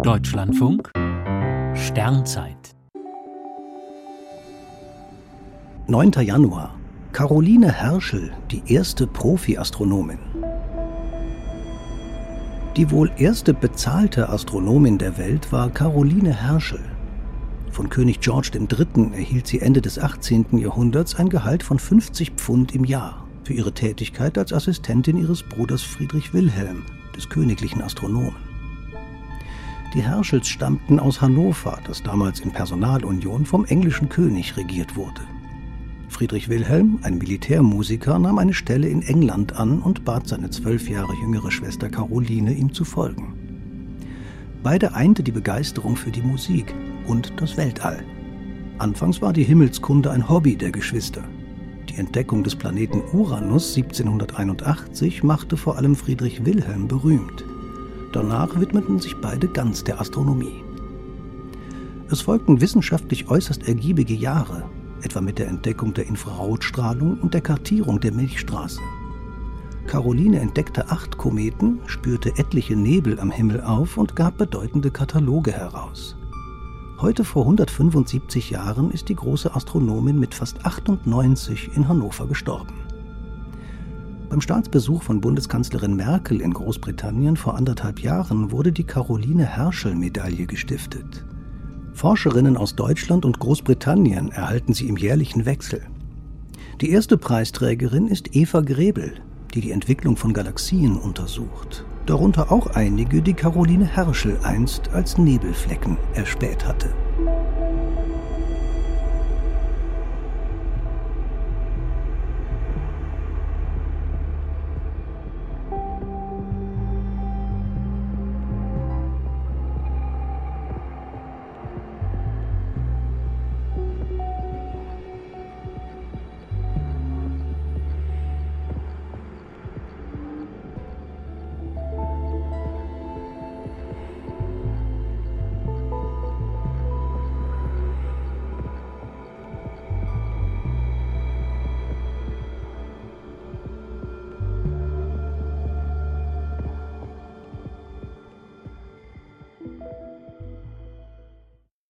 Deutschlandfunk Sternzeit 9. Januar Caroline Herschel, die erste Profi-Astronomin. Die wohl erste bezahlte Astronomin der Welt war Caroline Herschel. Von König George III. erhielt sie Ende des 18. Jahrhunderts ein Gehalt von 50 Pfund im Jahr für ihre Tätigkeit als Assistentin ihres Bruders Friedrich Wilhelm, des königlichen Astronomen. Die Herschels stammten aus Hannover, das damals in Personalunion vom englischen König regiert wurde. Friedrich Wilhelm, ein Militärmusiker, nahm eine Stelle in England an und bat seine zwölf Jahre jüngere Schwester Caroline, ihm zu folgen. Beide einte die Begeisterung für die Musik und das Weltall. Anfangs war die Himmelskunde ein Hobby der Geschwister. Die Entdeckung des Planeten Uranus 1781 machte vor allem Friedrich Wilhelm berühmt. Danach widmeten sich beide ganz der Astronomie. Es folgten wissenschaftlich äußerst ergiebige Jahre, etwa mit der Entdeckung der Infrarotstrahlung und der Kartierung der Milchstraße. Caroline entdeckte acht Kometen, spürte etliche Nebel am Himmel auf und gab bedeutende Kataloge heraus. Heute vor 175 Jahren ist die große Astronomin mit fast 98 in Hannover gestorben. Beim Staatsbesuch von Bundeskanzlerin Merkel in Großbritannien vor anderthalb Jahren wurde die Caroline Herschel Medaille gestiftet. Forscherinnen aus Deutschland und Großbritannien erhalten sie im jährlichen Wechsel. Die erste Preisträgerin ist Eva Grebel, die die Entwicklung von Galaxien untersucht. Darunter auch einige, die Caroline Herschel einst als Nebelflecken erspäht hatte.